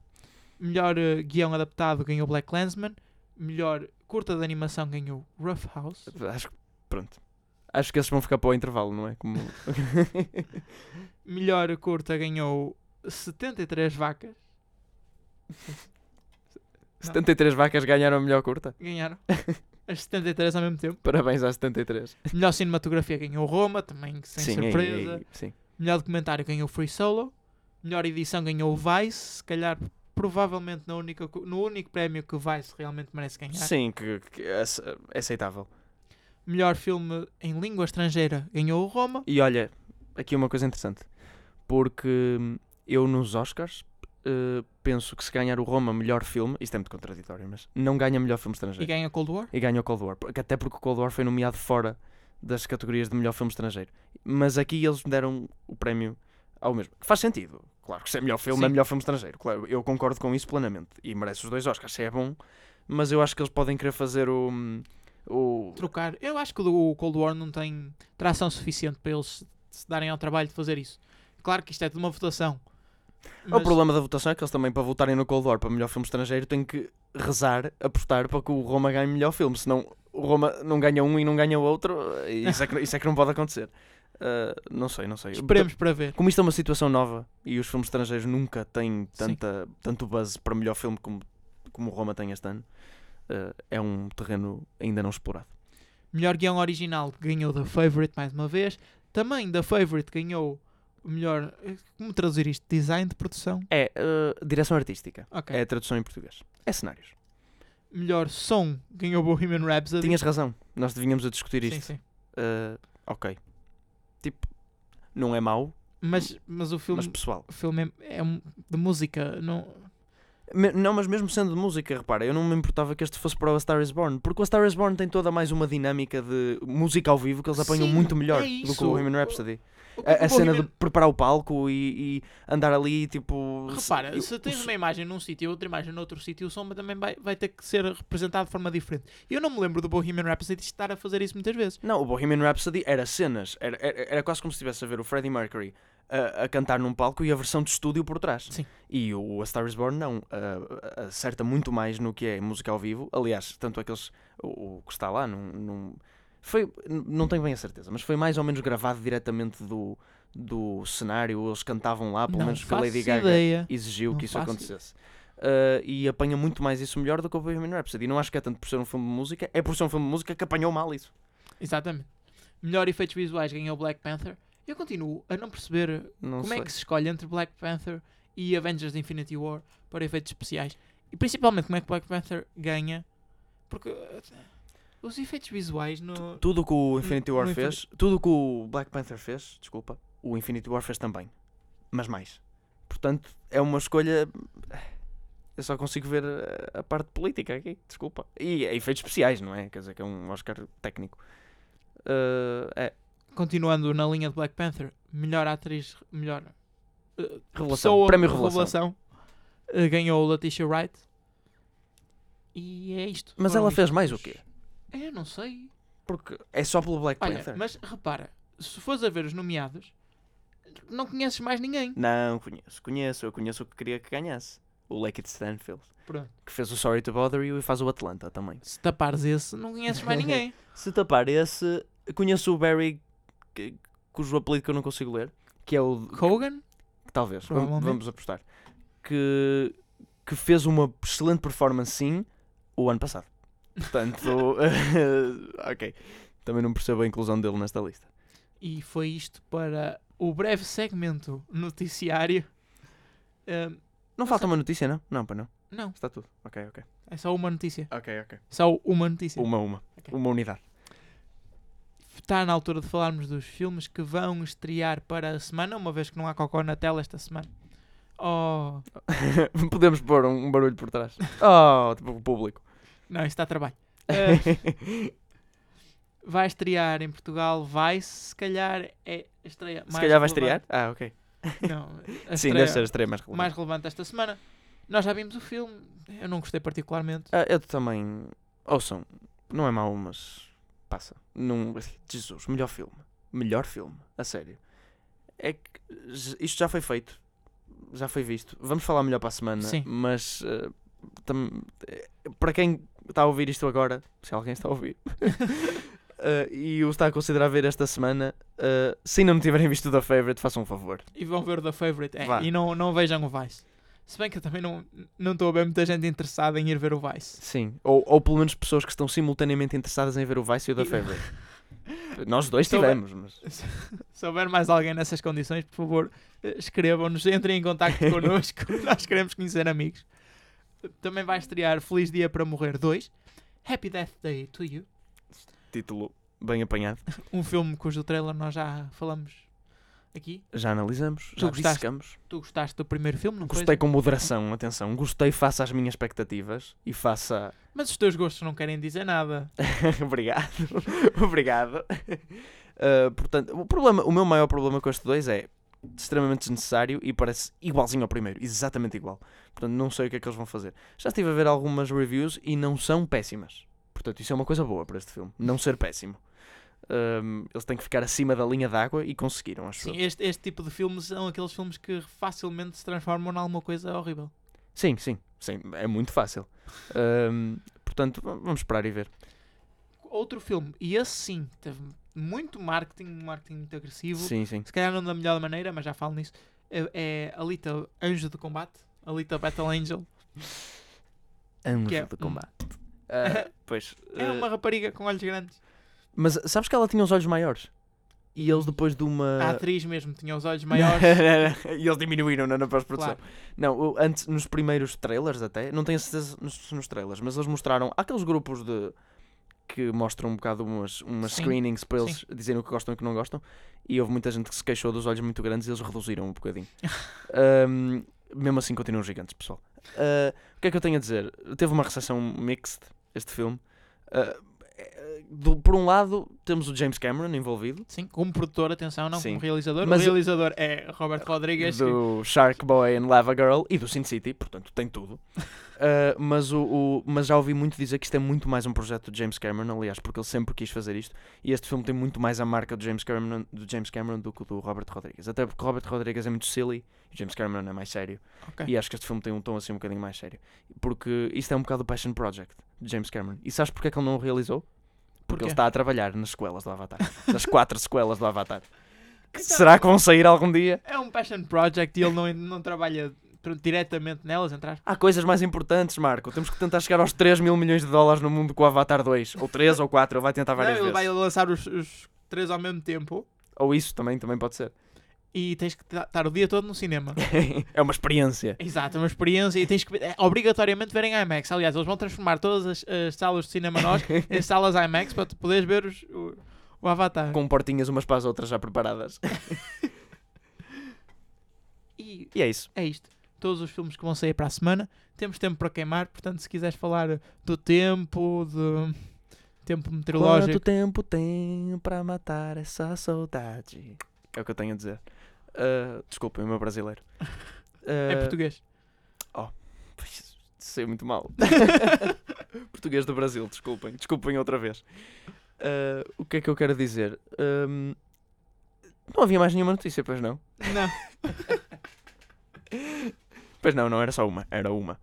Melhor eh, guião adaptado ganhou Black Clansman. Melhor curta de animação ganhou Rough House. Acho que, pronto. Acho que esses vão ficar para o intervalo, não é? Como... *laughs* Melhor curta ganhou 73 vacas. *laughs* 73 vacas ganharam a melhor curta. Ganharam. *laughs* As 73 ao mesmo tempo. Parabéns às 73. Melhor cinematografia ganhou Roma, também sem sim, surpresa. sim. Melhor documentário ganhou Free Solo. Melhor edição ganhou Vice. Se calhar, provavelmente, na única, no único prémio que o Vice realmente merece ganhar. Sim, que, que é ace- aceitável. Melhor filme em língua estrangeira ganhou o Roma. E olha, aqui uma coisa interessante. Porque hum, eu nos Oscars eh, penso que se ganhar o Roma melhor filme, isto é muito contraditório, mas não ganha melhor filme E estrangeiro. ganha Cold War. E ganha o Cold War. Até porque o Cold War foi nomeado fora das categorias de melhor filme estrangeiro. Mas aqui eles deram o prémio ao mesmo. Que faz sentido. Claro que se é melhor filme, é Sim. melhor filme estrangeiro. Claro, eu concordo com isso plenamente. E merece os dois Oscars, se é bom. Mas eu acho que eles podem querer fazer o. o Trocar. Eu acho que o Cold War não tem tração suficiente para eles se- darem ao trabalho de fazer isso. Claro que isto é de uma votação. O mas- problema da votação é que eles também, para votarem no Cold War para melhor filme estrangeiro, têm que rezar, apostar para que o Roma ganhe melhor filme. Senão o Roma não ganha um e não ganha o outro. e Isso é que, isso é que não pode acontecer. Ah, não sei, não sei. Esperemos para ver. Como isto é uma situação nova e os filmes estrangeiros nunca têm Sim. tanta, tanto buzz para melhor filme como, como o Roma tem este ano, ah, é um terreno ainda não explorado. Melhor guião original ganhou The Favorite mais uma vez. Também The Favorite ganhou melhor. Como traduzir isto? Design de produção? É ah, direção artística. Ok. É a tradução em português. É cenários. Melhor som ganhou Bohemian Rhapsody. Tinhas razão. Nós devíamos a discutir sim, isto. sim. Ah, ok. Tipo, não é mau, Mas, mas o filme, mas pessoal. o filme é, é de música. Não... Me- não, mas mesmo sendo de música, repara, eu não me importava que este fosse para o A Star is Born, porque o A Star is Born tem toda mais uma dinâmica de música ao vivo que eles apanham Sim, muito melhor é do que o Bohemian Rhapsody. A, a o cena de preparar o palco e, e andar ali, tipo. Repara, se- se tens o- uma imagem num sítio e outra imagem noutro sítio, o som também vai, vai ter que ser representado de forma diferente. Eu não me lembro do Bohemian Rhapsody estar a fazer isso muitas vezes. Não, o Bohemian Rhapsody era cenas, era, era, era quase como se estivesse a ver o Freddie Mercury a, a cantar num palco e a versão de estúdio por trás. Sim. E o A Star is Born não, a- a- acerta muito mais no que é música ao vivo. Aliás, tanto é que eles, o, o que está lá, não, não, foi, não tenho bem a certeza, mas foi mais ou menos gravado diretamente do, do cenário. Eles cantavam lá, pelo não menos que a Lady Gaga ideia. exigiu Não que isso acontecesse. Uh, e apanha muito mais isso melhor do que o Bohemian Rhapsody. E não acho que é tanto por ser um filme de música, é por ser um filme de música que apanhou mal isso. Exatamente. Melhor efeitos visuais ganhou Black Panther. Eu continuo a não perceber Não como sei. é que se escolhe entre Black Panther e Avengers Infinity War para efeitos especiais. E principalmente como é que Black Panther ganha. Porque uh, os efeitos visuais no. Tudo o que o Infinity no War Infin- fez, tudo o que o Black Panther fez, desculpa, o Infinity War fez também. Mas mais. Portanto, é uma escolha. Eu só consigo ver a- a parte política aqui, desculpa. E é efeitos especiais, não é? Quer dizer que é um Oscar técnico. Uh, é, Continuando na linha de Black Panther, melhor atriz, melhor uh, revelação. pessoa, Prémio revelação. uh, ganhou Letitia Wright. E é isto. Mas ela fez mais o quê? É, não sei. Porque é só pelo Black Olha, Panther. mas repara, se fores a ver os nomeados, não conheces mais ninguém. Não, conheço, conheço. Eu conheço o que queria que ganhasse. O Lake Stanfield. Pronto. Que fez o Sorry to Bother You e faz o Atlanta também. Se tapares esse, não conheces mais ninguém. *laughs* Se tapar esse, conheço o Barry, que- cujo apelido que eu não consigo ler, que é o. Hogan? Talvez, vamos apostar. Que, que fez uma excelente performance, sim, o ano passado. Portanto, *laughs* ok. Também não percebo a inclusão dele nesta lista. E foi isto para o breve segmento noticiário. Ahm, Não falta uma notícia, não? Não, para não. não, Está tudo. Ok, ok. é só uma notícia. Ok, ok. Só uma notícia. Uma, uma. Ok. Uma unidade. Está na altura de falarmos dos filmes que vão estrear para a semana, uma vez que não há cocó na tela esta semana. Oh, *laughs* Podemos pôr um, um barulho por trás. Oh, tipo o público. Não, isso está a trabalho. Ah, *laughs* vai estrear em Portugal, vai, se calhar é estreia mais Se calhar vai relevante. estrear? Ah, ok. Não, a *laughs* Sim, deve ser a estreia mais relevante. mais relevante esta semana. Nós já vimos o filme, eu não gostei particularmente. Ah, eu também. Ouçam, não é mau, mas passa. Não... Jesus, melhor filme. Melhor filme, a sério. É que isto já foi feito, já foi visto. Vamos falar melhor para a semana, Sim. mas ah, tam- eh, para quem está a ouvir isto agora, se alguém está a ouvir, ah, *laughs* *laughs* e o está a considerar ver esta semana, ah, se ainda não tiverem visto The Favorite, façam um favor. E vão ver o The Favourite. É, e não, não vejam o Vice. Se bem que eu também não não estou a ver muita gente interessada em ir ver o Vice. Sim, ou, ou pelo menos pessoas que estão simultaneamente interessadas em ver o Vice e o The Favorite. *laughs* Nós dois tivemos, mas. Se houver mais alguém nessas condições, por favor, eh, escrevam-nos, entrem em contato connosco. Nós queremos conhecer amigos. Também vai estrear Feliz Dia para Morrer 2. Happy Death Day to You. Título bem apanhado. Um filme cujo trailer nós já falamos aqui. Já analisamos, Tu já gostaste? dissecamos. Tu gostaste do primeiro filme, não? Gostei com moderação, atenção. Gostei face às minhas expectativas e face a. *laughs* Mas os teus gostos não querem dizer nada. Obrigado. *laughs* Obrigado. Uh, portanto, o, problema, o meu maior problema com este dois é extremamente desnecessário e parece igualzinho ao primeiro, exatamente igual. Portanto, não sei o que é que eles vão fazer. Já estive a ver algumas reviews e não são péssimas. Portanto, isso é uma coisa boa para este filme, não ser péssimo. Um, eles têm que ficar acima da linha d'água e conseguiram, acho Sim, este, este tipo de filmes são aqueles filmes que facilmente se transformam em alguma coisa horrível. Sim, sim, sim, é muito fácil. Um, portanto, vamos esperar e ver. Outro filme, e esse sim, teve muito marketing, marketing muito agressivo. Sim, sim. Se calhar não da melhor maneira, mas já falo nisso. É, é Alita Anjo de Combate, Alita Battle Angel. *laughs* Anjo é- de combate. *laughs* Ah, pois. É ah, uma rapariga com olhos grandes. Mas sabes que ela tinha os olhos maiores? E eles depois de uma. A atriz mesmo tinha os olhos *laughs* maiores. e eles diminuíram na, na pós-produção. claro. Não, antes, nos primeiros trailers até, não tenho certeza nos, nos trailers, mas eles mostraram há aqueles grupos de que mostram um bocado umas, umas Sim, screenings para eles dizerem o que gostam e o que não gostam. E houve muita gente que se queixou dos olhos muito grandes e eles reduziram um bocadinho. *laughs* Ahm, mesmo assim continuam gigantes, pessoal. Ah, o que é que eu tenho a dizer? Teve uma recepção mixed este filme. Eh, do- por um lado, temos o James Cameron envolvido. Sim, como produtor, atenção, não Sim. como realizador. Mas o o- realizador é Robert Rodrigues. que- do Shark Boy and Lava Girl e do Sin City, portanto tem tudo. Uh, *laughs* mas, o, o- mas já ouvi muito dizer que isto é muito mais um projeto de James Cameron, aliás, porque ele sempre quis fazer isto. E este filme tem muito mais a marca do James Cameron, do James Cameron do que do Robert Rodrigues. Até porque o Robert Rodrigues é muito silly e o James Cameron é mais sério. Ok. E acho que este filme tem um tom assim um bocadinho mais sério. Porque isto é um bocado o Passion Project de James Cameron. E sabes porque é que ele não o realizou? Porque Porquê? ele está a trabalhar nas sequelas do Avatar. nas quatro sequelas do Avatar. Que Então- será que vão sair algum dia? É um passion project e ele não, não trabalha diretamente nelas, entrar. Há coisas mais importantes, Marco. Temos que tentar chegar aos 3 mil milhões de dólares no mundo com o Avatar 2. Ou 3 ou 4, ele vai tentar várias Não, ele vezes. vai lançar os, os três ao mesmo tempo Ou isso também, também pode ser. E tens que ta- estar o dia todo no cinema. *laughs* é uma experiência. Exato, é uma experiência e tens que é, obrigatoriamente ver em IMAX. Aliás, eles vão transformar todas as, as salas de cinema nós *laughs* em salas IMAX para tu poderes ver os- o, o Avatar. com portinhas umas para as outras já preparadas. *laughs* E E é isso. é isto. Todos os filmes que vão sair para a semana. Temos tempo para queimar, portanto, se quiseres falar do tempo, de tempo Quanto meteorológico. tempo tem para matar essa saudade? É o que eu tenho a dizer. Ah, desculpem, o meu brasileiro. *laughs* É Ah, português. Sei muito mal. *laughs* Português do Brasil, desculpem. Desculpem outra vez. Ah, o que é que eu quero dizer? Ahm, não havia mais nenhuma notícia, pois não? Não. *laughs* Pois não, não era só uma, era uma.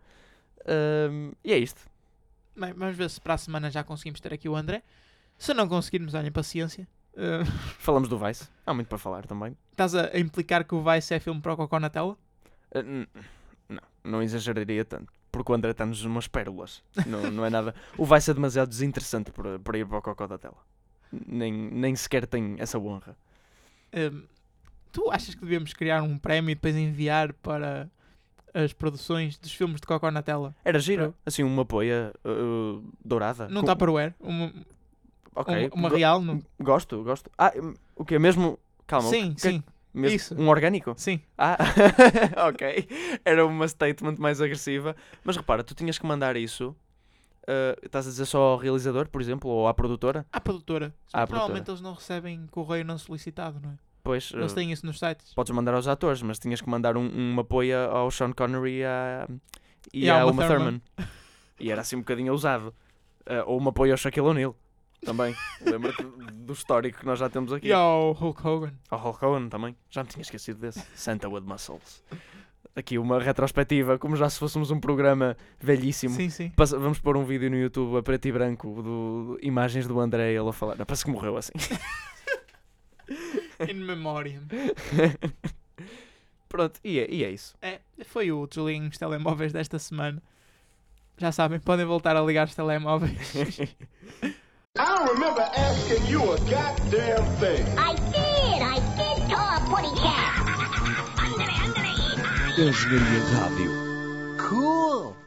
Ahm, e é isto. Bem, vamos ver se para a semana já conseguimos ter aqui o André. Se não conseguirmos, olhem, paciência. Uh, *laughs* Falamos do Vice. Há muito para falar também. estás a, implicar que o Vice é filme para o Cocó na tela? N- não, não exageraria tanto. Porque o André está-nos umas pérolas. não, não é nada. O Vice é demasiado desinteressante para, para ir para o cocó da tela. Nem, nem sequer tem essa honra. Um, tu achas que devemos criar um prémio e depois enviar para as produções dos filmes de Cocó na tela? Era gira. Assim, uma poia uh, dourada. Não Com- está para o Uma, Ok, uma, uma go- real? Não? Gosto, gosto. Ah, o que é mesmo? Calma. Sim, que- é sim, mesmo- isso. Um orgânico? sim. Ah, *laughs* ok. Era uma statement mais agressiva. Mas repara, tu tinhas que mandar isso. uh, estás a dizer só ao realizador, por exemplo, ou à produtora? À produtora. À Provavelmente produtora. eles não recebem correio não solicitado, não é? Pois, Eles uh, têm isso nos sites. podes mandar aos atores, mas tinhas que mandar um, um apoio ao Sean Connery e à, e E à Uma Uma Thurman. E era assim um bocadinho ousado. Uh, ou um apoio ao Shaquille O'Neal. Também. Lembra-te do histórico que nós já temos aqui. E ao Hulk Hogan. Ao Hulk Hogan também. Já me tinha esquecido desse. Santa with Muscles. Aqui uma retrospectiva, como já se fôssemos um programa velhíssimo. Sim, sim. Passa- vamos pôr um vídeo no YouTube a preto e branco do, imagens do André ele a falar. Não, parece que morreu assim. In memoriam. Pronto, e é, e é isso. É, foi o desliguem os telemóveis desta semana. Já sabem, podem voltar a ligar os telemóveis. *laughs* I don't remember asking you a goddamn thing. I did. I did call a putty cat. Andale, andale. Os Cool.